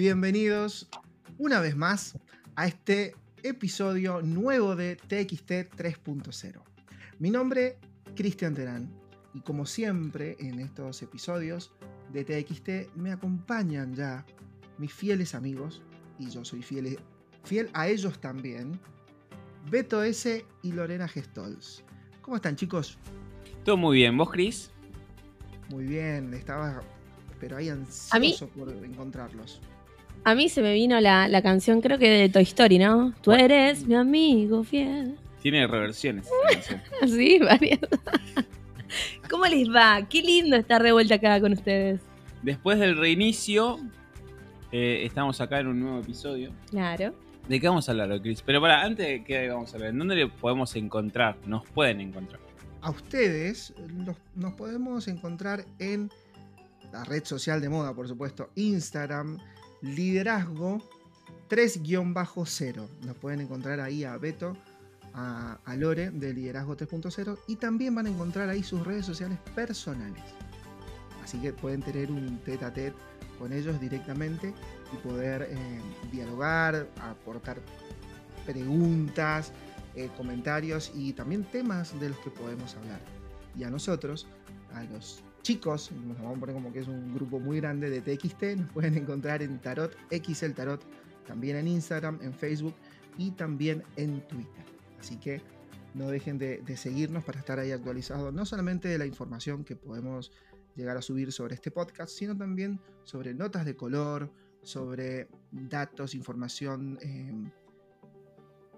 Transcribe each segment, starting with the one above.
Bienvenidos una vez más a este episodio nuevo de TXT 3.0. Mi nombre es Cristian Terán y como siempre en estos episodios de TXT me acompañan ya mis fieles amigos y yo soy fiel, fiel a ellos también, Beto S y Lorena Gestols. ¿Cómo están chicos? Todo muy bien, ¿vos Cris? Muy bien, estaba pero ahí ansioso por encontrarlos. A mí se me vino la, canción, creo que de Toy Story, ¿no? Tú eres mi amigo fiel. Tiene reversiones. sí, varias. ¿Cómo les va? Qué lindo estar de vuelta acá con ustedes. Después del reinicio, eh, estamos acá en un nuevo episodio. Claro. ¿De qué vamos a hablar, Chris? Pero para, antes de qué vamos a hablar, ¿en dónde le podemos encontrar? Nos pueden encontrar. A ustedes nos podemos encontrar en la red social de moda, por supuesto, Instagram, liderazgo 3-0. Nos pueden encontrar ahí a Beto, a, Lore de liderazgo 3.0 y también van a encontrar ahí sus redes sociales personales. Así que pueden tener un tete a tete con ellos directamente y poder eh, dialogar, aportar preguntas, eh, comentarios y también temas de los que podemos hablar. Y a nosotros, a los chicos, nos vamos a poner como que es un grupo muy grande de TXT, nos pueden encontrar en Tarot XL Tarot, también en Instagram, en Facebook y también en Twitter. Así que no dejen de, seguirnos para estar ahí actualizados, no solamente de la información que podemos llegar a subir sobre este podcast, sino también sobre notas de color, sobre datos, información, em,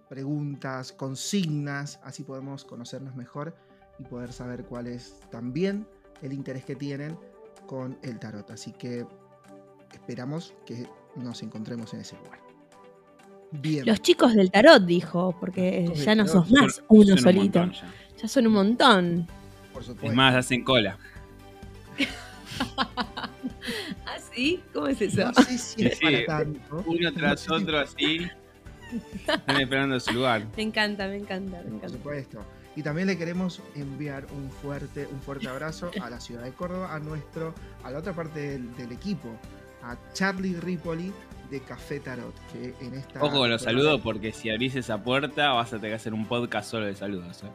preguntas, consignas, así podemos conocernos mejor y poder saber cuál es también el interés que tienen con el tarot. Así que esperamos que nos encontremos en ese lugar. Bien. Los chicos del tarot, dijo, porque ya no sos más uno solito. ya. son un montón. Por supuesto. Es más, hacen cola. ¿Ah, sí? ¿Cómo es eso? No sé si es para tanto. Uno tras otro así. Están esperando su lugar. Me encanta, me encanta, me encanta. Por supuesto. Y también le queremos enviar un fuerte, un fuerte abrazo a la ciudad de Córdoba, a nuestro, a la otra parte del, equipo, a Charlie Ripoli de Café Tarot, que en esta. Ojo con los saludos, porque si abrís esa puerta vas a tener que hacer un podcast solo de saludos. ¿eh?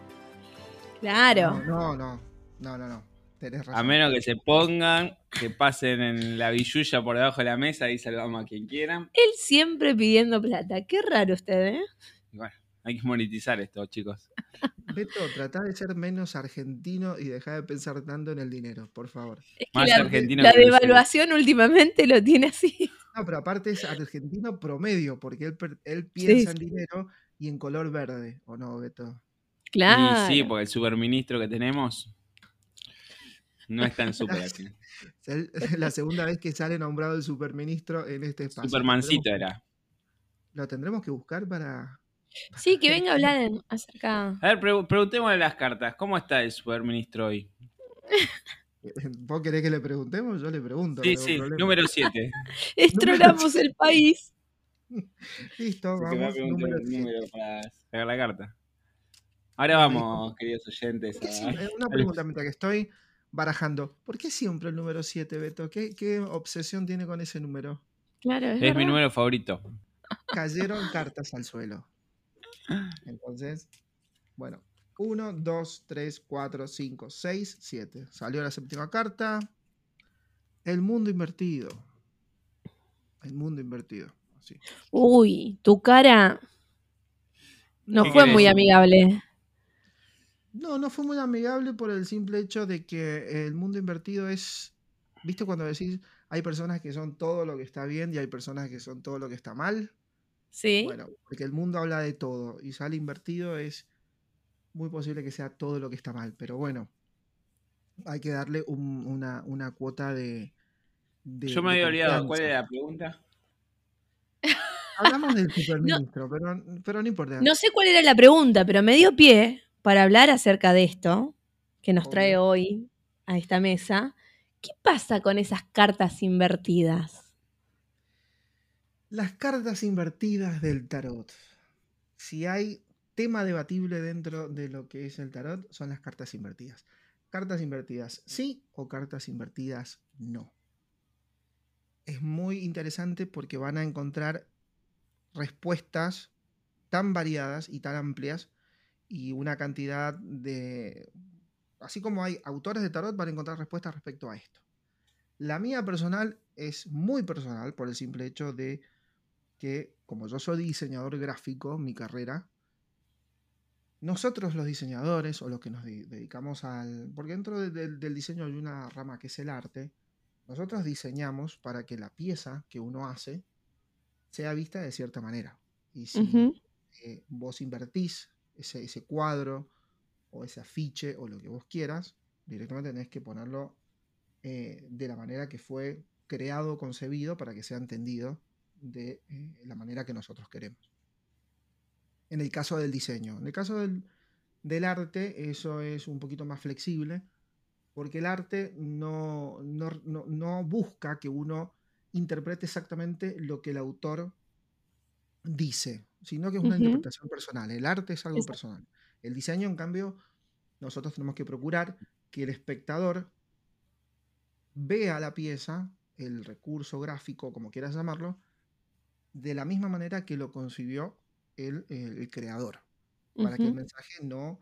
Claro. No, no, no, no, no. Tenés razón. A menos que se pongan, que pasen en la billulla por debajo de la mesa y saludamos a quien quieran. Él siempre pidiendo plata. Qué raro usted, ¿eh? bueno, hay que monetizar esto, chicos. Beto, trata de ser menos argentino y deja de pensar tanto en el dinero, por favor. Más la, argentino la devaluación últimamente lo tiene así. No, pero aparte es argentino promedio, porque él, piensa en dinero y en color verde, ¿o no, Beto? Claro. sí, porque el superministro que tenemos no está en super Es la segunda vez que sale nombrado el superministro en este espacio. Supermancito era. Lo tendremos que buscar para, Sí, que venga a hablar acerca. A ver, preguntémosle las cartas. ¿Cómo está el superministro hoy? ¿Vos querés que le preguntemos? Yo le pregunto. Sí, sí, número 7. Estrolamos el país. Listo, vamos. Número, número para sacar la carta. Ahora vamos, queridos oyentes. Una pregunta mientras que estoy barajando. ¿Por qué siempre el número 7, Beto? ¿Qué, ¿Qué, obsesión tiene con ese número? Claro, es mi número favorito. Cayeron cartas al suelo. Entonces, bueno, 1, 2, 3, 4, 5, 6, 7. Salió la séptima carta. El mundo invertido. El mundo invertido. Uy, tu cara no fue muy amigable. No, no fue muy amigable por el simple hecho de que el mundo invertido es, ¿viste cuando decís, hay personas que son todo lo que está bien y hay personas que son todo lo que está mal? Sí. Bueno, porque el mundo habla de todo y sale invertido es muy posible que sea todo lo que está mal, pero bueno, hay que darle una, cuota de, Yo me había olvidado, ¿cuál era la pregunta? Hablamos del superministro, pero, pero no importa. No sé cuál era la pregunta, pero me dio pie para hablar acerca de esto que nos trae hoy a esta mesa. ¿Qué pasa con esas cartas invertidas? Las cartas invertidas del tarot. Si hay tema debatible dentro de lo que es el tarot, son las cartas invertidas. Cartas invertidas sí o cartas invertidas no. es muy interesante porque van a encontrar respuestas tan variadas y tan amplias y una cantidad de... Así como hay autores de tarot, van a encontrar respuestas respecto a esto. La mía personal es muy personal por el simple hecho de que, como yo soy diseñador gráfico, mi carrera, nosotros los diseñadores o los que nos dedicamos al... Porque dentro del diseño hay una rama que es el arte. Nosotros diseñamos para que la pieza que uno hace sea vista de cierta manera. Y si eh, vos invertís ese, ese, cuadro o ese afiche o lo que vos quieras, directamente tenés que ponerlo eh, de la manera que fue creado, concebido, para que sea entendido de eh, la manera que nosotros queremos en el caso del diseño. En el caso del, arte, eso es un poquito más flexible, porque el arte no, no, busca que uno interprete exactamente lo que el autor dice, sino que es una interpretación personal. El arte es algo personal. El diseño, en cambio, nosotros tenemos que procurar que el espectador vea la pieza, el recurso gráfico, como quieras llamarlo, de la misma manera que lo concibió el, creador, para que el mensaje no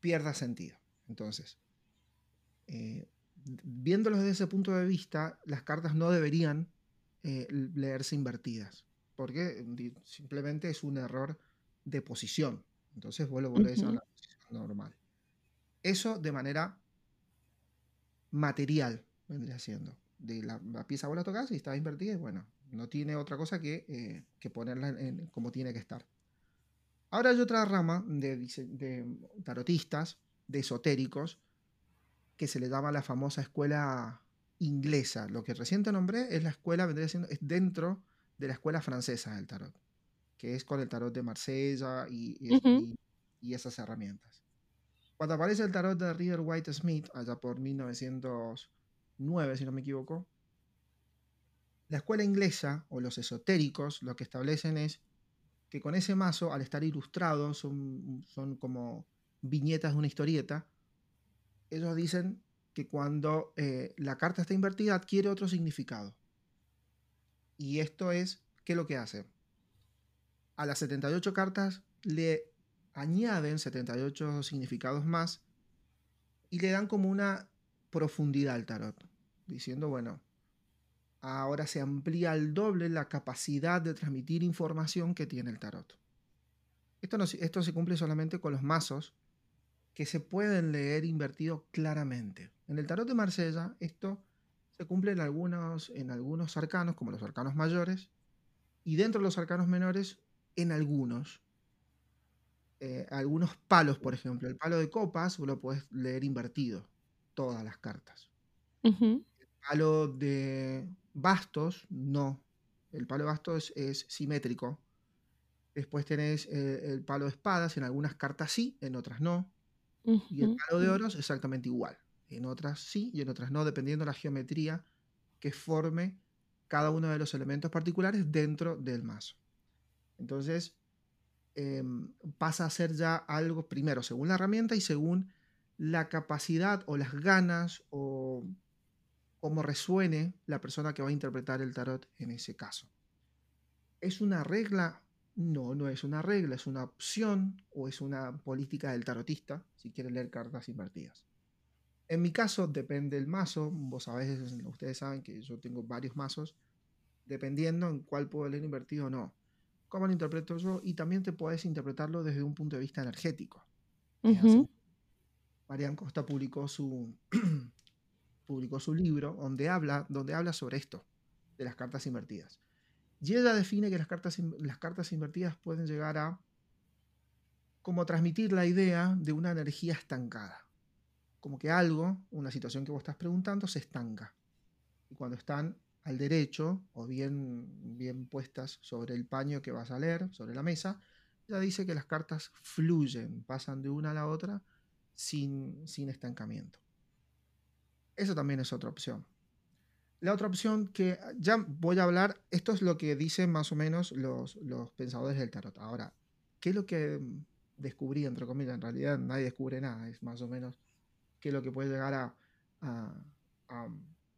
pierda sentido. Entonces, eh, viéndolo desde ese punto de vista, las cartas no deberían eh, leerse invertidas, porque simplemente es un error de posición. Entonces vos lo volvés a la posición normal. Eso de manera material vendría siendo. De la, pieza vos la tocas y está invertida y bueno, no tiene otra cosa que, eh, ponerla en, como tiene que estar. Ahora hay otra rama de, tarotistas, de esotéricos, que se le llama la famosa escuela inglesa. Lo que recién te nombré es la escuela, vendría siendo, es dentro de la escuela francesa del tarot, que es con el tarot de Marsella y, esas herramientas. Cuando aparece el tarot de Rider White Smith, allá por 1909, si no me equivoco, la escuela inglesa o los esotéricos lo que establecen es que con ese mazo, al estar ilustrado, son, como viñetas de una historieta, ellos dicen que cuando eh, la carta está invertida adquiere otro significado. Y esto es, ¿qué es lo que hace? A las 78 cartas le añaden 78 significados más y le dan como una profundidad al tarot, diciendo, bueno, ahora se amplía al doble la capacidad de transmitir información que tiene el tarot. Esto, no, esto se cumple solamente con los mazos que se pueden leer invertido claramente. En el tarot de Marsella, esto se cumple en algunos, en algunos arcanos, como los arcanos mayores, y dentro de los arcanos menores, en algunos. Eh, algunos palos, por ejemplo. El palo de copas lo puedes leer invertido, todas las cartas. El palo de bastos, no. El palo de bastos es simétrico. Después tenés eh, el palo de espadas, en algunas cartas sí, en otras no. Y el palo de oros exactamente igual. En otras sí y en otras no, dependiendo de la geometría que forme cada uno de los elementos particulares dentro del mazo. Entonces, em, pasa a ser ya algo primero según la herramienta y según la capacidad o las ganas o cómo resuene la persona que va a interpretar el tarot en ese caso. ¿Es una regla? No, no es una regla, es una opción o es una política del tarotista si quiere leer cartas invertidas. En mi caso depende del mazo, vos sabés, ustedes saben que yo tengo varios mazos, dependiendo en cuál puedo leer invertido o no. ¿Cómo lo interpreto yo? Y también te puedes interpretarlo desde un punto de vista energético. Marian Costa publicó su, publicó su libro donde habla, donde habla sobre esto, de las cartas invertidas. Y ella define que las cartas, las cartas invertidas pueden llegar a como transmitir la idea de una energía estancada. Como que algo, una situación que vos estás preguntando, se estanca. Y cuando están al derecho o bien, bien puestas sobre el paño que vas a leer, sobre la mesa, ella dice que las cartas fluyen, pasan de una a la otra sin, sin estancamiento. Eso también es otra opción. La otra opción que ya voy a hablar, esto es lo que dicen más o menos los, pensadores del tarot. Ahora, ¿qué es lo que descubrí, entre comillas? En realidad nadie descubre nada, es más o menos qué es lo que puede llegar a,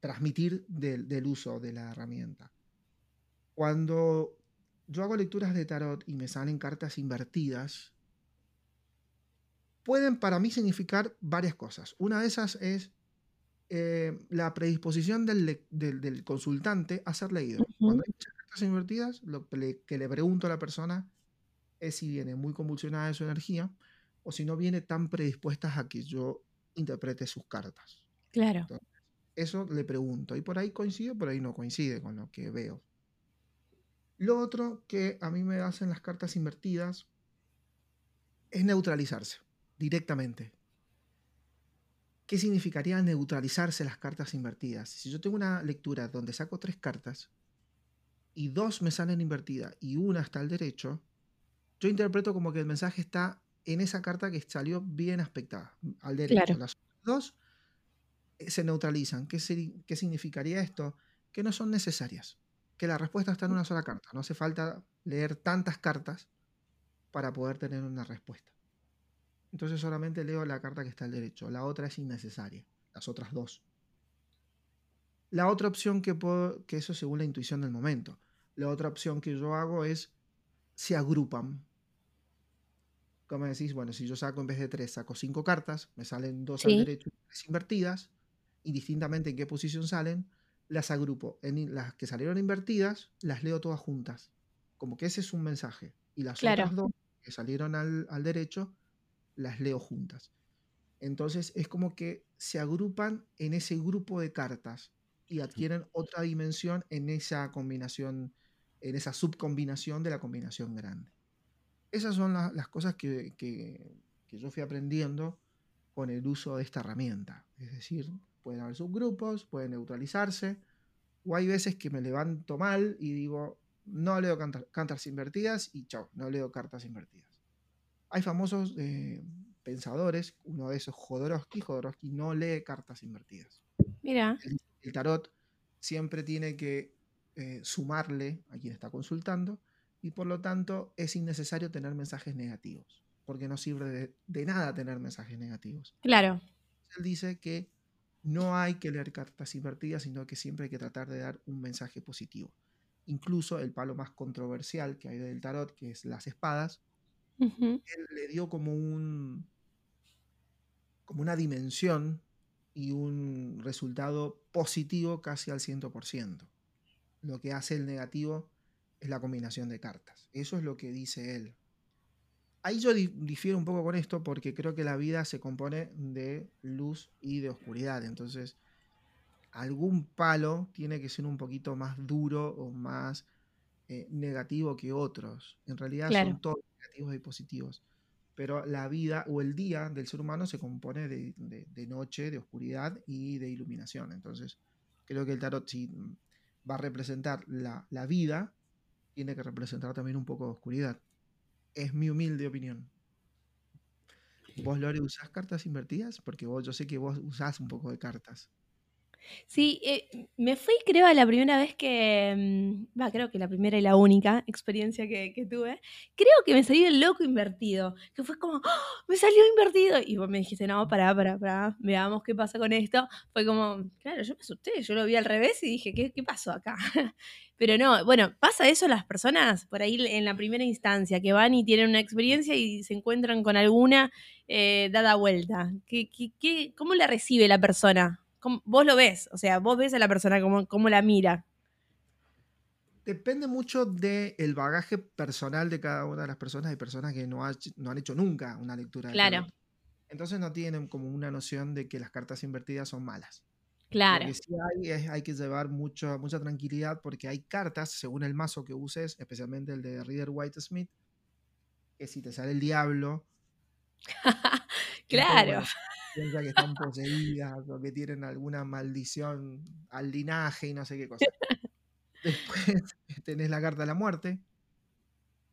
transmitir del, del uso de la herramienta. Cuando yo hago lecturas de tarot y me salen cartas invertidas, pueden para mí significar varias cosas. Una de esas es eh, la predisposición del, del- del consultante a ser leído. Cuando hay muchas cartas invertidas, lo que le, que le pregunto a la persona es si viene muy convulsionada de su energía o si no viene tan predispuesta a que yo interprete sus cartas. Claro. Eso le pregunto. Y por ahí coincide, por ahí no coincide con lo que veo. Lo otro que a mí me hacen las cartas invertidas es neutralizarse directamente. ¿Qué significaría neutralizarse las cartas invertidas? Si yo tengo una lectura donde saco tres cartas y dos me salen invertidas y una está al derecho, yo interpreto como que el mensaje está en esa carta que salió bien aspectada, al derecho. Claro. Las dos eh, se neutralizan. ¿Qué, ¿Qué significaría esto? Que no son necesarias. Que la respuesta está en una sola carta. No hace falta leer tantas cartas para poder tener una respuesta. Entonces solamente leo la carta que está al derecho. La otra es innecesaria. Las otras dos. La otra opción que puedo, que eso según la intuición del momento. La otra opción que yo hago es se agrupan. Como decís, bueno, si yo saco en vez de tres, saco cinco cartas, me salen dos Sí. al derecho y tres invertidas, indistintamente en qué posición salen, las agrupo. En las que salieron invertidas, las leo todas juntas. Como que ese es un mensaje. Y las Claro. otras dos que salieron al, al derecho, las leo juntas. Entonces es como que se agrupan en ese grupo de cartas y adquieren otra dimensión en esa combinación, en esa subcombinación de la combinación grande. Esas son la- las cosas que, que- que yo fui aprendiendo con el uso de esta herramienta. Es decir, pueden haber subgrupos, pueden neutralizarse, o hay veces que me levanto mal y digo, no leo canta- cartas invertidas y chao, no leo cartas invertidas. Hay famosos eh, pensadores, uno de esos Jodorowsky, Jodorowsky no lee cartas invertidas. Mira. El, el tarot siempre tiene que eh, sumarle a quien está consultando y por lo tanto es innecesario tener mensajes negativos, porque no sirve de, de nada tener mensajes negativos. Claro. Él dice que no hay que leer cartas invertidas, sino que siempre hay que tratar de dar un mensaje positivo. Incluso el palo más controversial que hay del tarot, que es las espadas, Él le dio como un como una dimensión y un resultado positivo casi al 100%. Lo que hace el negativo es la combinación de cartas. Eso es lo que dice él. Ahí yo di- difiero un poco con esto porque creo que la vida se compone de luz y de oscuridad. Entonces, algún palo tiene que ser un poquito más duro o más eh, negativo que otros. En realidad Claro. son todos negativos y positivos. Pero la vida o el día del ser humano se compone de, de- noche, de oscuridad y de iluminación. Entonces, creo que el tarot, si va a representar la, la vida, tiene que representar también un poco de oscuridad. Es mi humilde opinión. ¿Vos, Lore, usás cartas invertidas? Porque vos, yo sé que vos usás un poco de cartas. Sí, eh, me fui, creo, a la primera vez que. mm, Va, creo que la primera y la única experiencia que, que tuve. Creo que me salió el loco invertido. Que fue como, ¡Ah! ¡Me salió invertido! Y vos me dijiste, no, pará, pará, pará, veamos qué pasa con esto. Fue como, claro, yo me asusté, yo lo vi al revés y dije, ¿qué, qué pasó acá? Pero no, bueno, pasa eso a las personas por ahí en la primera instancia, que van y tienen una experiencia y se encuentran con alguna eh, dada vuelta. ¿Qué, qué, qué- cómo la recibe la persona? ¿Cómo- vos lo ves, o sea, vos ves a la persona como, cómo la mira. Depende mucho del bagaje personal de cada una de las personas. Hay personas que no, ha- no han hecho nunca una lectura de Claro. tarot. Entonces no tienen como una noción de que las cartas invertidas son malas. Claro, Lo que sí hay es hay que llevar mucho, mucha tranquilidad porque hay cartas, según el mazo que uses, especialmente el de Reader White Smith, que si te sale el diablo, claro. Piensa que están poseídas o que tienen alguna maldición al linaje y no sé qué cosa. Después tenés la carta de la muerte,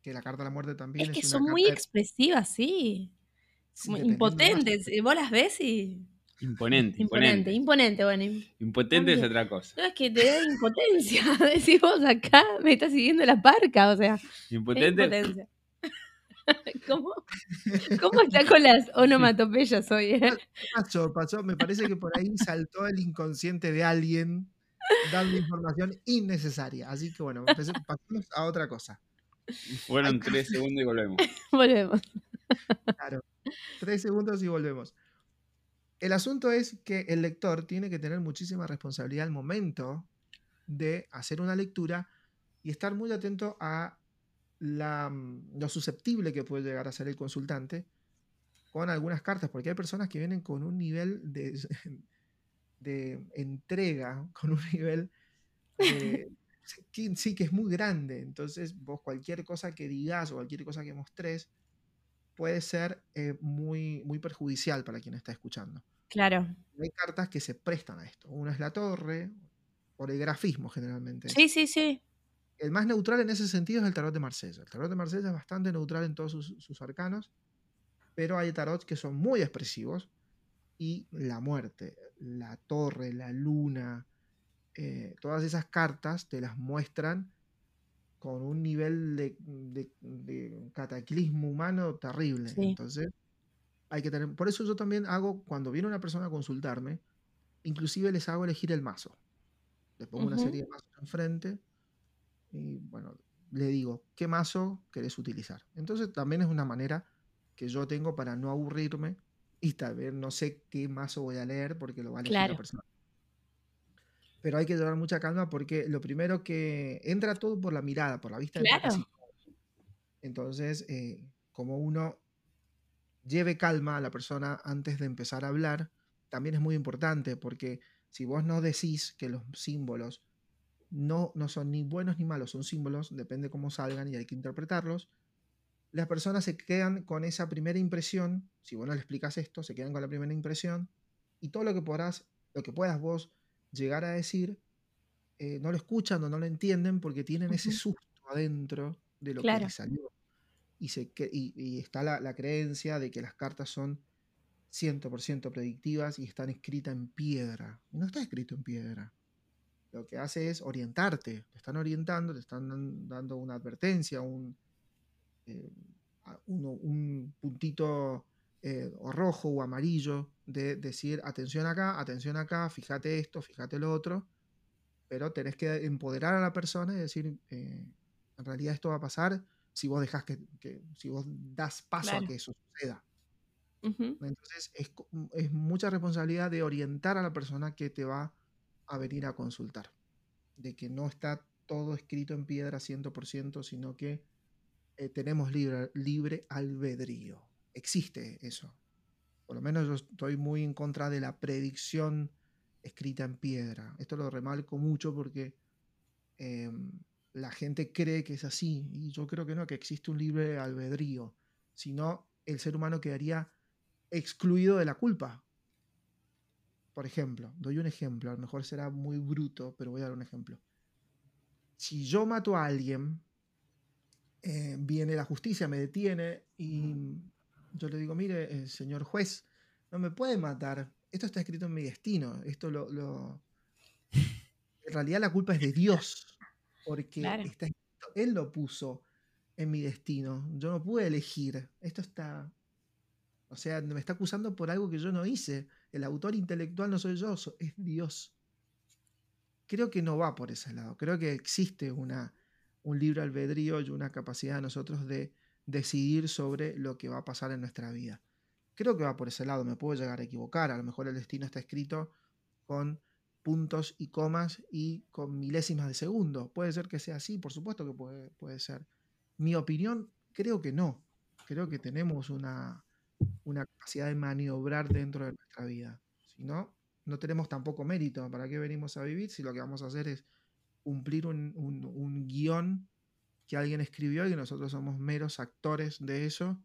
que la carta de la muerte también Es es, que una son muy carta- expresivas, sí. mazo. impotentes. eh, Vos las ves y. Imponente, Imponente, imponente. imponente, bueno. im- Impotente es otra cosa. No, es que te da impotencia. Decís vos acá, me está siguiendo la parca, o sea. es Impotente, impotencia. ¿Cómo? ¿Cómo está con las onomatopeyas hoy? eh? Pasó, pasó. Me parece que por ahí saltó el inconsciente de alguien dando información innecesaria. Así que bueno, pasemos a otra cosa. Fueron tres segundos y volvemos. Volvemos. Claro. Tres segundos y volvemos. El asunto es que el lector tiene que tener muchísima responsabilidad al momento de hacer una lectura y estar muy atento a la, lo susceptible que puede llegar a ser el consultante con algunas cartas, porque hay personas que vienen con un nivel de, de entrega, con un nivel de- que, sí que es muy grande. Entonces, vos cualquier cosa que digas o cualquier cosa que mostres puede ser eh, muy, muy perjudicial para quien está escuchando. Claro. Hay cartas que se prestan a esto. Una es la torre, por el grafismo generalmente. Sí, sí, sí. El más neutral en ese sentido es el tarot de Marsella. El tarot de Marsella es bastante neutral en todos sus, sus arcanos, pero hay tarots que son muy expresivos y la muerte, la torre, la luna, eh, todas esas cartas te las muestran con un nivel de, de- de cataclismo humano terrible. Sí. Entonces, hay que tener. Por eso yo también hago, cuando viene una persona a consultarme, inclusive les hago elegir el mazo. Le pongo una Ujú. serie de mazos enfrente y bueno, le digo, ¿qué mazo querés utilizar? Entonces también es una manera que yo tengo para no aburrirme y tal vez no sé qué mazo voy a leer porque lo va a elegir Claro. la persona. Pero hay que llevar mucha calma porque lo primero que entra todo por la mirada, por la vista Claro. todo. Entonces, eh, como uno lleve calma a la persona antes de empezar a hablar, también es muy importante porque si vos no decís que los símbolos no, no son ni buenos ni malos, son símbolos, depende cómo salgan y hay que interpretarlos, las personas se quedan con esa primera impresión, si vos no le explicas esto, se quedan con la primera impresión y todo lo que podrás, lo que puedas vos llegar a decir, eh, no lo escuchan o no lo entienden porque tienen ese susto adentro de lo que les salió. Y, se, que- y, y está la, la creencia de que las cartas son 100% predictivas y están escritas en piedra. No está escrito en piedra. Lo que hace es orientarte. Te están orientando, te están dan- dando una advertencia, un, eh, uno- un puntito eh, o rojo o amarillo de decir atención acá, atención acá, fíjate esto, fíjate lo otro. Pero tenés que empoderar a la persona y decir, eh, en realidad esto va a pasar si vos dejas que, que- si vos das paso Claro. a que eso suceda. Ujú. Entonces es, es mucha responsabilidad de orientar a la persona que te va a venir a consultar. De que no está todo escrito en piedra 100%, sino que eh, tenemos libre, libre albedrío. Existe eso. Por lo menos yo estoy muy en contra de la predicción escrita en piedra. Esto lo remarco mucho porque em, la gente cree que es así y yo creo que no, que existe un libre albedrío. Si no, el ser humano quedaría excluido de la culpa. Por ejemplo, doy un ejemplo, a lo mejor será muy bruto, pero voy a dar un ejemplo. Si yo mato a alguien, eh, viene la justicia, me detiene y yo le digo, mire, eh, señor juez, no me puede matar. Esto está escrito en mi destino. Esto lo, lo- En realidad la culpa es de Dios, porque Claro. está escrito, Él lo puso en mi destino. Yo no pude elegir. Esto está... O sea, me está acusando por algo que yo no hice. El autor intelectual no soy yo, es Dios. Creo que no va por ese lado. Creo que existe una, un libre albedrío y una capacidad de nosotros de decidir sobre lo que va a pasar en nuestra vida. Creo que va por ese lado. Me puedo llegar a equivocar. A lo mejor el destino está escrito con puntos y comas y con milésimas de segundo. Puede ser que sea así, por supuesto que puede, puede ser. Mi opinión, creo que no. Creo que tenemos una, una capacidad de maniobrar dentro de nuestra vida. Si no, no tenemos tampoco mérito. ¿Para qué venimos a vivir si lo que vamos a hacer es cumplir un, guion que alguien escribió y que nosotros somos meros actores de eso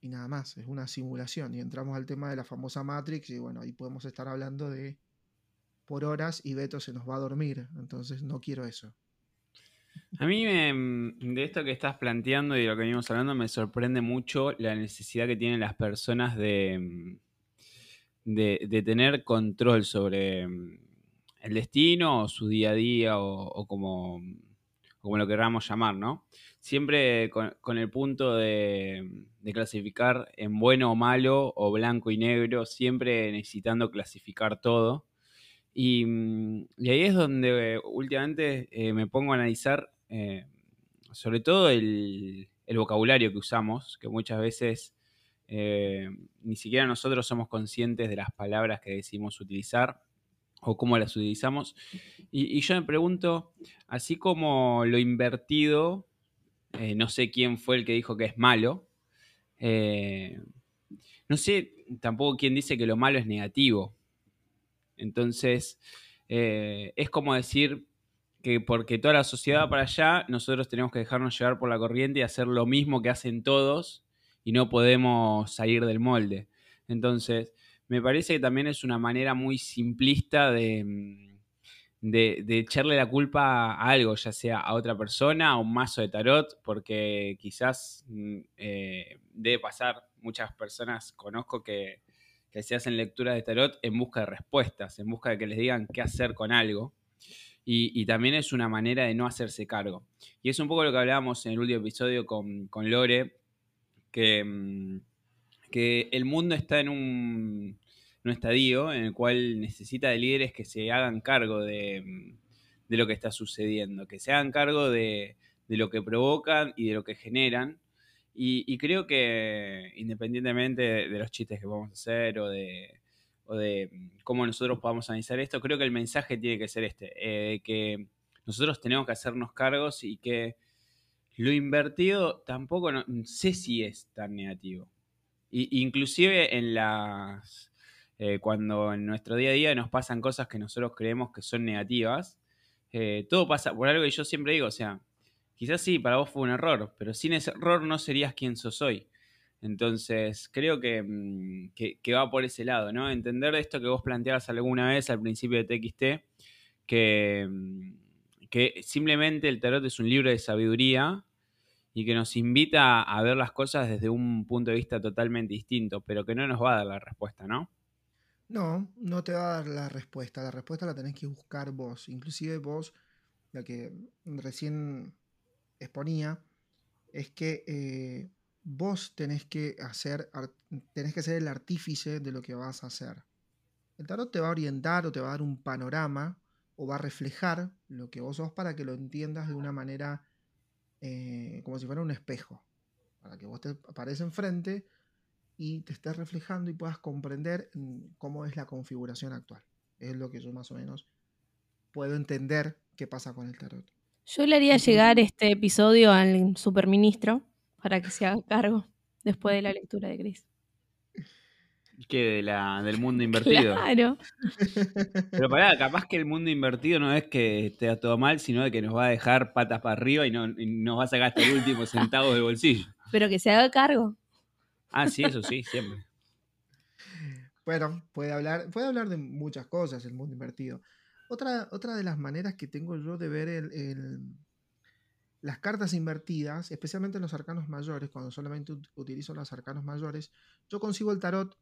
y nada más? Es una simulación. Y entramos al tema de la famosa Matrix y bueno, ahí podemos estar hablando de por horas y Beto se nos va a dormir. Entonces no quiero eso. A mí me- de esto que estás planteando y de lo que venimos hablando me sorprende mucho la necesidad que tienen las personas de, de, de tener control sobre mm, el destino o su día a día o, o como, como lo queramos llamar, ¿no? Siempre con, el punto de, clasificar en bueno o malo, o blanco y negro, siempre necesitando clasificar todo. Y, ahí es donde últimamente eh, me pongo a analizar eh, sobre todo el, vocabulario que usamos, que muchas veces eh, ni siquiera nosotros somos conscientes de las palabras que decimos utilizar o cómo las utilizamos. Y, yo me pregunto, así como lo invertido, eh, no sé quién fue el que dijo que es malo, eh, no sé tampoco quién dice que lo malo es negativo. Entonces, es como decir, que porque toda la sociedad va para allá, nosotros tenemos que dejarnos llevar por la corriente y hacer lo mismo que hacen todos y no podemos salir del molde. Entonces, me parece que también es una manera muy simplista de, mm, de, echarle la culpa a algo, ya sea a otra persona, a un mazo de tarot, porque quizás mm, eh, debe pasar, muchas personas conozco que, que se hacen lecturas de tarot en busca de respuestas, en busca de que les digan qué hacer con algo. Y, también es una manera de no hacerse cargo. Y es un poco lo que hablábamos en el último episodio con, Lore, que, mm, que, el mundo está en un, estadio en el cual necesita de líderes que se hagan cargo de, mm, lo que está sucediendo, que se hagan cargo de, lo que provocan y de lo que generan. Y, creo que independientemente de, los chistes que vamos a hacer o de, mm, cómo nosotros podamos analizar esto, creo que el mensaje tiene que ser este, eh, que nosotros tenemos que hacernos cargos y que lo invertido tampoco no, sé si es tan negativo. inclusive en las eh, cuando en nuestro día a día nos pasan cosas que nosotros creemos que son negativas, eh, todo pasa por algo que yo siempre digo, o sea, quizás sí, para vos fue un error, pero sin ese error no serías quien sos hoy. Entonces, creo mm, que, va por ese lado, ¿no? Entender esto que vos planteabas alguna vez al principio de TXT, que, mm, que simplemente el tarot es un libro de sabiduría y que nos invita a ver las cosas desde un punto de vista totalmente distinto, pero que no nos va a dar la respuesta, ¿no? No, no te va a dar la respuesta. La respuesta la tenés que buscar vos. Inclusive vos, la que recién exponía, es que eh, vos tenés que hacer, tenés que ser el artífice de lo que vas a hacer. El tarot te va a orientar o te va a dar un panorama o va a reflejar lo que vos sos para que lo entiendas de una manera eh, como si fuera un espejo. Para que vos te aparezcas enfrente y te estés reflejando y puedas comprender mm, cómo es la configuración actual. Es lo que yo más o menos puedo entender qué pasa con el tarot. Yo le haría llegar este episodio al superministro para que se haga cargo después de la lectura de Gris. Que del mundo invertido. Claro. Pero pará, capaz que el mundo invertido no es que esté todo mal, sino de que nos va a dejar patas para arriba y, no, nos va a sacar hasta el último centavo de bolsillo. Pero que se haga cargo. Ah, sí, eso sí, siempre. Bueno, puede hablar, puede hablar de muchas cosas el mundo invertido. Otra, otra de las maneras que tengo yo de ver el las cartas invertidas, especialmente en los arcanos mayores, cuando solamente utilizo los arcanos mayores, yo consigo el tarot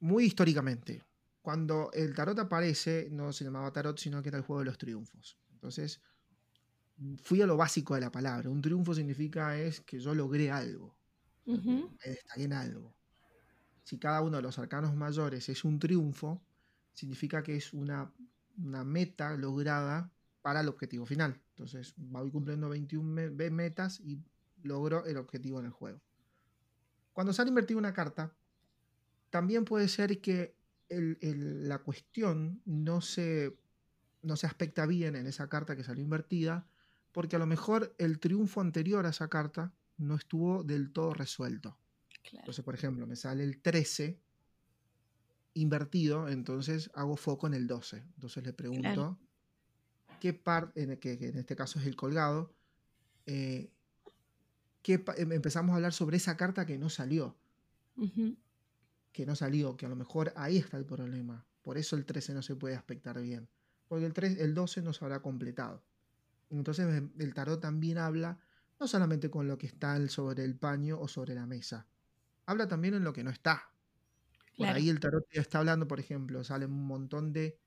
muy históricamente. Cuando el tarot aparece, no se llamaba tarot, sino que era el juego de los triunfos. Entonces, fui a lo básico de la palabra. Un triunfo significa es que yo logré algo. Uh en algo. Si cada uno de los arcanos mayores es un triunfo, significa que es una, una meta lograda para el objetivo final. Entonces voy cumpliendo 21 metas y logro el objetivo en el juego. Cuando sale invertida una carta, también puede ser que la cuestión no se, no se aspecta bien en esa carta que salió invertida, porque a lo mejor el triunfo anterior a esa carta no estuvo del todo resuelto. Entonces, por ejemplo, me sale el 13 invertido, entonces hago foco en el 12. Entonces le pregunto, qué parte, en que, en este caso es el colgado, eh, em, empezamos a hablar sobre esa carta que no salió. Que no salió, que a lo mejor ahí está el problema. Por eso el 13 no se puede aspectar bien. Porque el, 3, el 12 no se habrá completado. Entonces em, el tarot también habla no solamente con lo que está sobre el paño o sobre la mesa. Habla también en lo que no está. Por ahí el tarot ya está hablando, por ejemplo, sale un montón de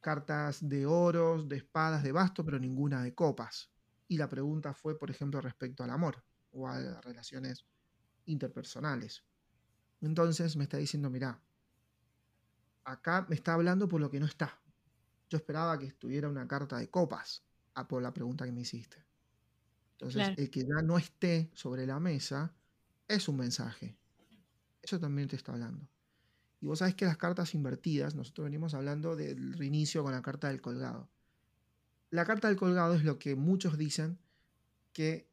cartas de oros, de espadas, de basto, pero ninguna de copas. Y la pregunta fue, por ejemplo, respecto al amor o a relaciones interpersonales. Entonces me está diciendo, mira, acá me está hablando por lo que no está. Yo esperaba que estuviera una carta de copas, a por la pregunta que me hiciste. Entonces, el que ya no esté sobre la mesa es un mensaje. Eso también te está hablando. Y vos sabés que las cartas invertidas, nosotros venimos hablando del reinicio con la carta del colgado. La carta del colgado es lo que muchos dicen que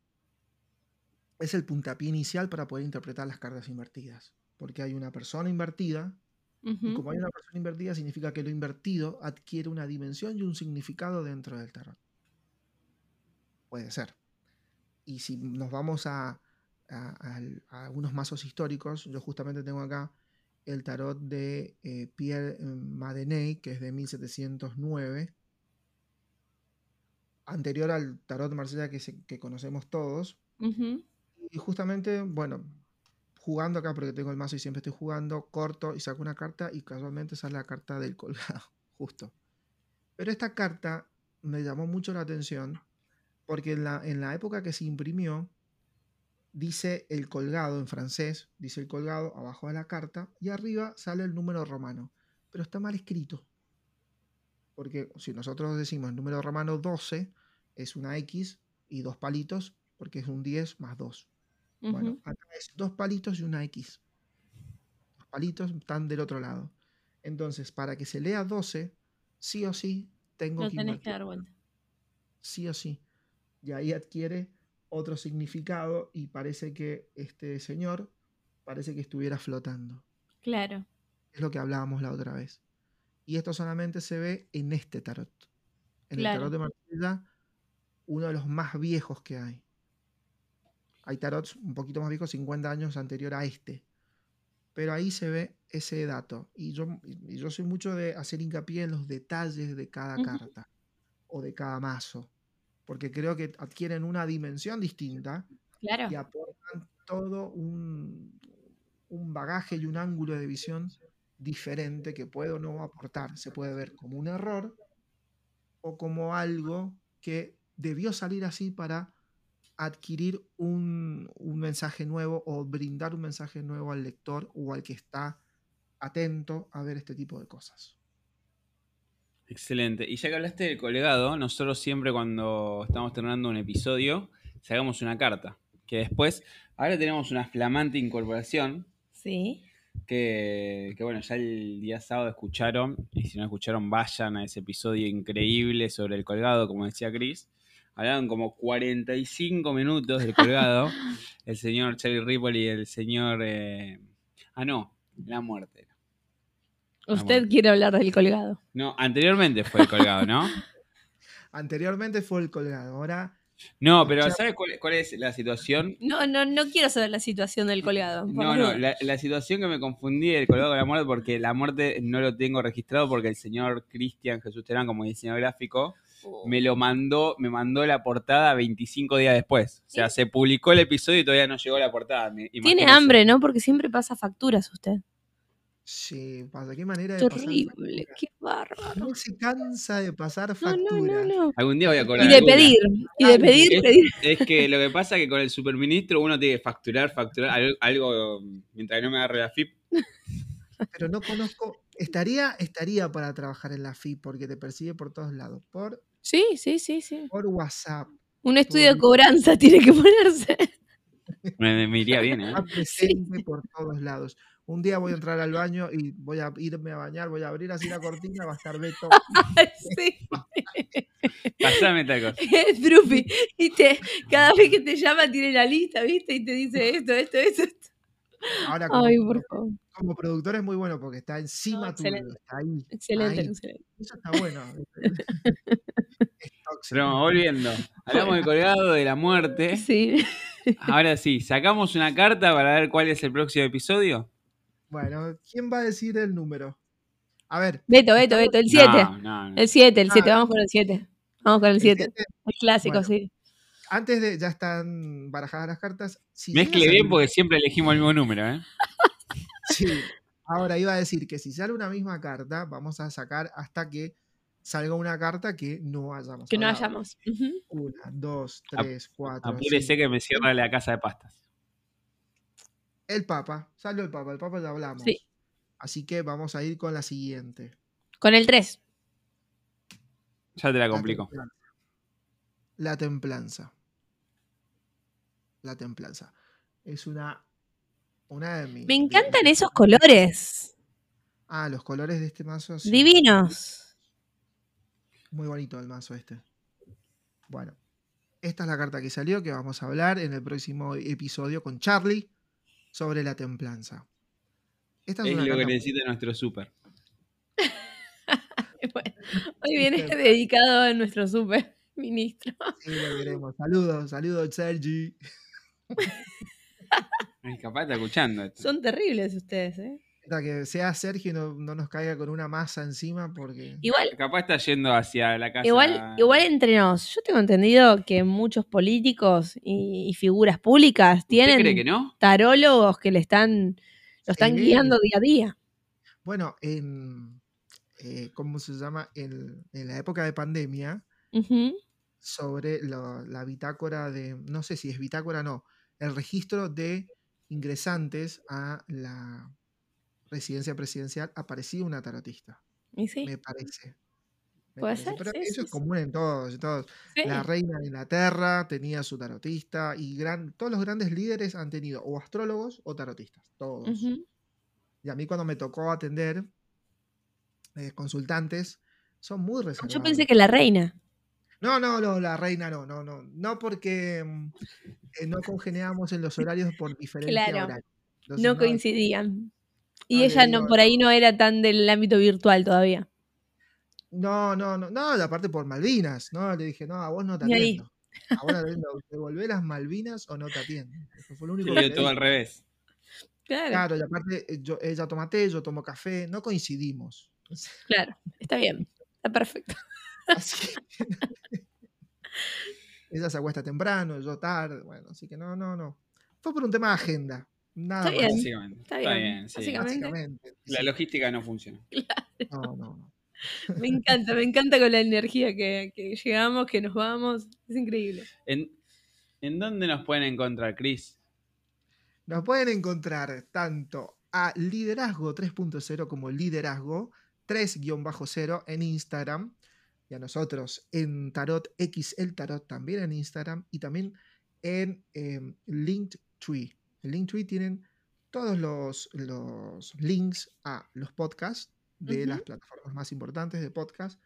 es el puntapié inicial para poder interpretar las cartas invertidas. Porque hay una persona invertida, y como hay una persona invertida, significa que lo invertido adquiere una dimensión y un significado dentro del tarot. Puede ser. Y si nos vamos a, algunos mazos históricos, yo justamente tengo acá el tarot de eh, Pierre eh, Madeney, que es de 1709, anterior al tarot de Marsella que, que conocemos todos. Y justamente, bueno, jugando acá, porque tengo el mazo y siempre estoy jugando, corto y saco una carta y casualmente sale la carta del colgado, justo. Pero esta carta me llamó mucho la atención porque en la, en la época que se imprimió, dice el colgado en francés, dice el colgado abajo de la carta y arriba sale el número romano, pero está mal escrito. Porque si nosotros decimos el número romano 12, es una X y dos palitos, porque es un 10 más 2. Bueno, acá es dos palitos y una X. Los palitos están del otro lado. Entonces, para que se lea 12, sí o sí tengo que, tenés que dar vuelta. Sí o sí. Y ahí adquiere otro significado y parece que este señor parece que estuviera flotando. Claro. Es lo que hablábamos la otra vez. Y esto solamente se ve en este tarot. En el tarot de Marsella, uno de los más viejos que hay. Hay tarots un poquito más viejos, 50 años anterior a este. Pero ahí se ve ese dato. Y yo, yo soy mucho de hacer hincapié en los detalles de cada carta o de cada mazo. Porque creo que adquieren una dimensión distinta y aportan todo un, un bagaje y un ángulo de visión diferente que puede o no aportar. Se puede ver como un error o como algo que debió salir así para adquirir un, mensaje nuevo o brindar un mensaje nuevo al lector o al que está atento a ver este tipo de cosas. Excelente. Y ya que hablaste del colgado, nosotros siempre cuando estamos terminando un episodio, sacamos una carta. Que después, ahora tenemos una flamante incorporación. Sí. Que, que, bueno, ya el día sábado escucharon, y si no escucharon, vayan a ese episodio increíble sobre el colgado, como decía Chris hablaron como 45 minutos del colgado, el señor Charlie Ripple y el señor... Eh, ah, no, la muerte. Usted quiere hablar del colgado. No, anteriormente fue el colgado, ¿no? anteriormente fue el colgado, ahora... No, pero ¿sabes cuál, es la situación? No, no, no quiero saber la situación del colgado. No, no, la, la, situación que me confundí del colgado con la muerte, porque la muerte no lo tengo registrado porque el señor Cristian Jesús Terán, como diseñador gráfico, me lo mandó, me mandó la portada 25 días después. O sea, se publicó el episodio y todavía no llegó la portada. Tiene hambre, ¿no? Porque siempre pasa facturas usted. Sí, pasa. Qué manera de Terrible, qué bárbaro. No se cansa de pasar facturas. Algún día voy a cobrar. Y de pedir, y de pedir, es, pedir. Es que lo que pasa es que con el superministro uno tiene que facturar, facturar algo, mientras no me agarre la FIP. Pero no conozco. Estaría, estaría para trabajar en la FIP porque te persigue por todos lados. Por Sí, sí, sí, sí. Por WhatsApp. Un estudio de cobranza tiene que ponerse. Me, iría bien, ¿eh? presente por todos lados. Un día voy a entrar al baño y voy a irme a bañar, voy a abrir así la cortina, va a estar Beto. sí. Pasame tal cosa. Es Drupi. Y te, cada vez que te llama tiene la lista, ¿viste? Y te dice esto, esto, esto. Ahora, como, Ay, por favor. como productor es muy bueno porque está encima tuyo, está ahí. Excelente, excelente. Eso está bueno. Pero volviendo, hablamos del colgado, de la muerte. Sí. Ahora sí, ¿sacamos una carta para ver cuál es el próximo episodio? Bueno, ¿quién va a decir el número? A ver. Beto, Beto, Beto, el 7. El 7, el 7, vamos con el 7. Vamos con el 7. El, clásico, sí. Antes de, ya están barajadas las cartas. Si Mezcle bien porque siempre elegimos el mismo número, ¿eh? sí. Ahora iba a decir que si sale una misma carta, vamos a sacar hasta que salga una carta que no hayamos Que no hayamos. Ujú. Una, dos, tres, cuatro. Apúrese que me cierra la casa de pastas. El Papa. Salió el Papa. El Papa ya hablamos. Sí. Así que vamos a ir con la siguiente. Con el 3. Ya te la La complico. templanza. La templanza. La templanza. Es una. Una de mis. Me de- encantan esos colores. Ah, los colores de este mazo. sí. Divinos. Muy bonito el mazo este. Bueno, esta es la carta que salió, que vamos a hablar en el próximo episodio con Charlie sobre la templanza. Esta es, Es una lo que necesita nuestro súper. Bueno, hoy viene dedicado a nuestro super ministro. Sí, lo queremos. Saludos, saludos, Sergi. Ay, capaz está escuchando esto. Son terribles ustedes, ¿eh? Que sea Sergio y no, no nos caiga con una masa encima porque... Igual, Capaz está yendo hacia la casa. igual, igual entre nos, yo tengo entendido que muchos políticos y, y figuras públicas ¿Usted cree que tienen no? tarólogos que le están, lo están guiando día a día. Bueno, en... eh, ¿Cómo se llama? En, en la época de pandemia, sobre lo- la bitácora de... No sé si es bitácora o no. El registro de ingresantes a la residencia presidencial aparecía una tarotista. Y sí, Me parece. Me Puede parece. ser, Pero sí, eso sí, es común en todos, en todos. La reina de Inglaterra tenía su tarotista y gran, todos los grandes líderes han tenido o astrólogos o tarotistas, todos. Y a mí cuando me tocó atender eh, consultantes, son muy reservados. Yo pensé que la reina. No, no, no, la reina no, no, no. No porque mm, eh, no congeniamos en los horarios por diferencia Claro. Entonces, No coincidían. Y ella no, por ahí no era tan del ámbito virtual todavía. No, no, no, no, aparte por Malvinas, ¿no? Le dije, no, a vos no te atiendo. A vos no te atiendo. ¿Devolvé las Malvinas o no te atiendo? Eso fue lo único que todo al revés. Claro, Claro, y aparte eh, yo, ella toma té, yo tomo café, no coincidimos. claro. Está bien. Está perfecto. Así que- ella se acuesta temprano, yo tarde, bueno, así que no, no, no. Fue por un tema de agenda. Nada Está bien. Básicamente. Está Está bien. bien, sí. Básicamente. básicamente. La logística no funciona. no, no, no. Me encanta, me encanta con la energía que, que llegamos, que nos vamos. Es increíble. ¿En, ¿En dónde nos pueden encontrar, Chris? Nos pueden encontrar tanto a Liderazgo 3.0 como Liderazgo 3-0 en Instagram y a nosotros en Tarot X el Tarot también en Instagram y también en eh, Linktree. En Linktree tienen todos los, los links a los podcasts de las plataformas más importantes de podcast,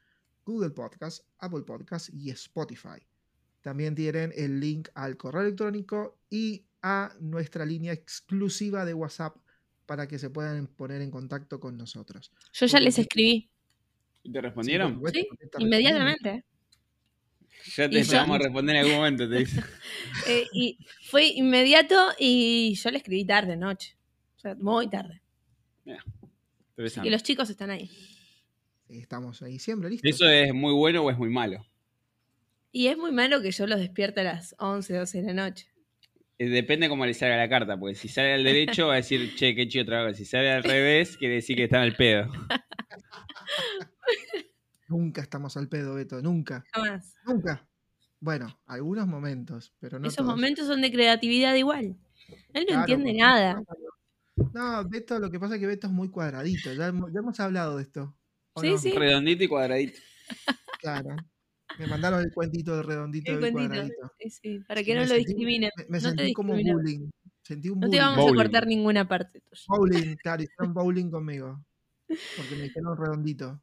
Google Podcast, Apple Podcast y Spotify. También tienen el link al correo electrónico y a nuestra línea exclusiva de WhatsApp para que se puedan poner en contacto con nosotros. Yo ya les escribí. ¿Y ¿Te respondieron? Sí, inmediatamente. Ya te yo- esperamos responder en algún momento, te dice. Eh, y fue inmediato y yo le escribí tarde, noche. O sea, muy tarde. Y los chicos están ahí. Estamos ahí siempre, ¿listo? ¿Eso es muy bueno o es muy malo? Y es muy malo que yo los despierte a las 11, 12 de la noche. Eh, Depende cómo le salga la carta, porque si sale al derecho va a decir, che, qué chido trabajo. Si sale al revés, quiere decir que está en el pedo. Nunca estamos al pedo, Beto, nunca, Jamás. nunca. Bueno, algunos momentos, pero no Esos todos. momentos son de creatividad igual. Él no Claro, entiende nada. No, Beto, lo que pasa es que Beto es muy cuadradito. Ya, hemos- ya hemos hablado de esto. ¿o Sí, no? sí. Redondito y cuadradito. Claro. Me mandaron el cuentito de redondito El y cuentito. cuadradito. Sí, sí, para Sí, que no lo sentí- discriminen. Me, me no te sentí como bullying. Sentí un No te bullying. vamos Bowling. a cortar ninguna parte tuya. Bowling, claro, hicieron bowling conmigo. Porque me dijeron redondito.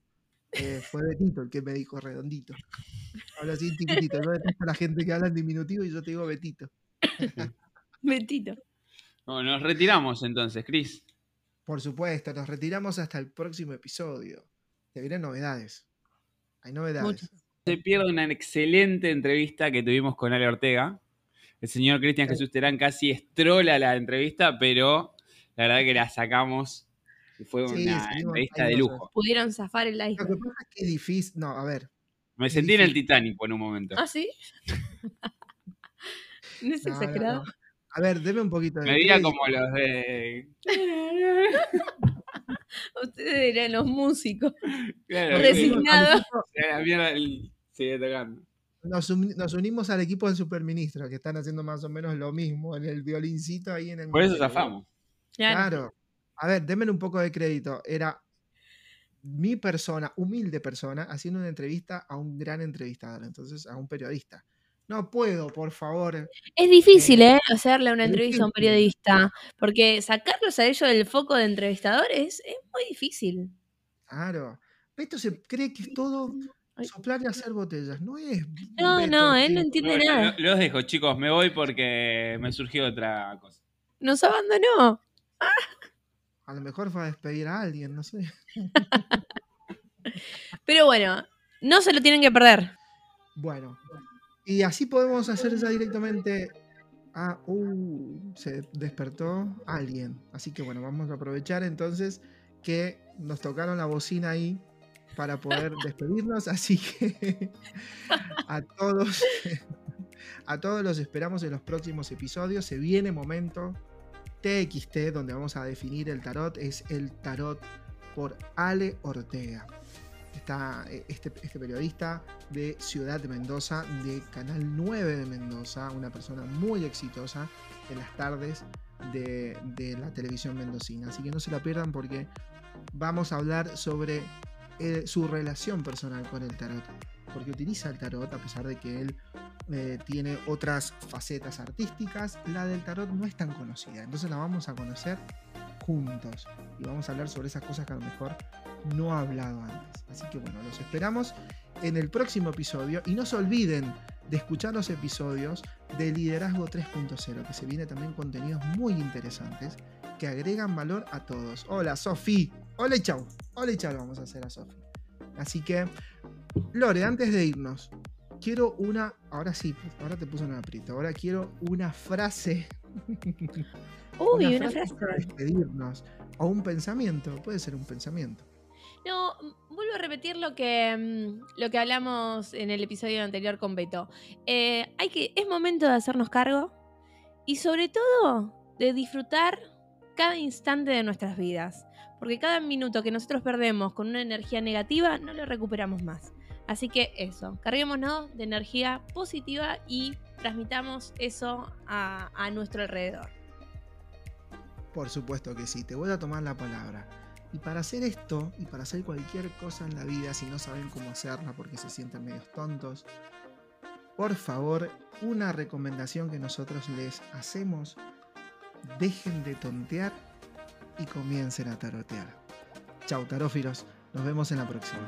Eh, fue Betito el que me dijo redondito. Habla así chiquitito. Yo detesto a la gente que habla en diminutivo y yo te digo Betito. Betito. Bueno, nos retiramos entonces, Chris. Por supuesto, nos retiramos hasta el próximo episodio. Te vienen novedades. Hay novedades. Se pierde una excelente entrevista que tuvimos con Ale Ortega. El señor Cristian Sí. Jesús Terán casi estrola la entrevista, pero la verdad que la sacamos y fue Sí, una salimos entrevista de lujo. Pudieron zafar el Lo que iceberg. pasa es que es difícil. No, a ver. Me sentí en el. Titanic por un momento. ¿Ah, sí? ¿No es no, exagerado? no. A ver, deme un poquito de. Me veía como los de. Ustedes eran los músicos. Claro, Resignados. sí, sigue tocando. Nos, nos unimos al equipo del superministro, que están haciendo más o menos lo mismo, en el violincito ahí en el Por eso zafamos. Claro. A ver, denme un poco de crédito. Era mi persona, humilde persona, haciendo una entrevista a un gran entrevistador, entonces a un periodista. No puedo, por favor. Es difícil, ¿eh? Hacerle una entrevista a un periodista. Porque sacarlos a ellos del foco de entrevistadores es muy difícil. Claro. Beto se cree que es todo soplar y hacer botellas. No es. No, Beto, no, él no entiende Bueno, nada. lo- los dejo, chicos. Me voy porque me surgió otra cosa. Nos abandonó. A lo mejor fue a despedir a alguien, no sé. Pero bueno, no se lo tienen que perder. Bueno. Y así podemos hacer ya directamente. a uh, se despertó alguien. Así que bueno, vamos a aprovechar entonces que nos tocaron la bocina ahí para poder despedirnos. Así que a todos, a todos los esperamos en los próximos episodios. Se viene momento TXT, donde vamos a definir el tarot. Es el tarot por Ale Ortega. Está eh, este, este periodista de Ciudad de Mendoza, de Canal 9 de Mendoza, una persona muy exitosa en las tardes de, de la televisión mendocina. Así que no se la pierdan porque vamos a hablar sobre eh, su relación personal con el tarot. Porque utiliza el tarot, a pesar de que él eh, tiene otras facetas artísticas, la del tarot no es tan conocida. Entonces la vamos a conocer juntos. Y vamos a hablar sobre esas cosas que a lo mejor no ha hablado antes. Así que bueno, los esperamos en el próximo episodio. Y no se olviden de escuchar los episodios de Liderazgo 3.0, que se viene también contenidos muy interesantes que agregan valor a todos. Hola, Sofi. Hola y chau. Hola y chau, vamos a hacer a Sofi. Así que, Lore, antes de irnos, quiero una. Ahora sí, ahora te puse en un aprieto. Ahora quiero una frase. Uy, una frase. para despedirnos. O un pensamiento. Puede ser un pensamiento. No, mm, vuelvo a repetir lo que, mm, lo que hablamos en el episodio anterior con Beto. Eh, hay que, es momento de hacernos cargo y sobre todo de disfrutar cada instante de nuestras vidas. Porque cada minuto que nosotros perdemos con una energía negativa no lo recuperamos más. Así que eso, carguémonos de energía positiva y transmitamos eso a, a nuestro alrededor. Por supuesto que sí, te voy a tomar la palabra. Y para hacer esto, y para hacer cualquier cosa en la vida, si no saben cómo hacerla porque se sienten medios tontos, por favor, una recomendación que nosotros les hacemos, dejen de tontear y comiencen a tarotear. Chau, tarófilos, nos vemos en la próxima.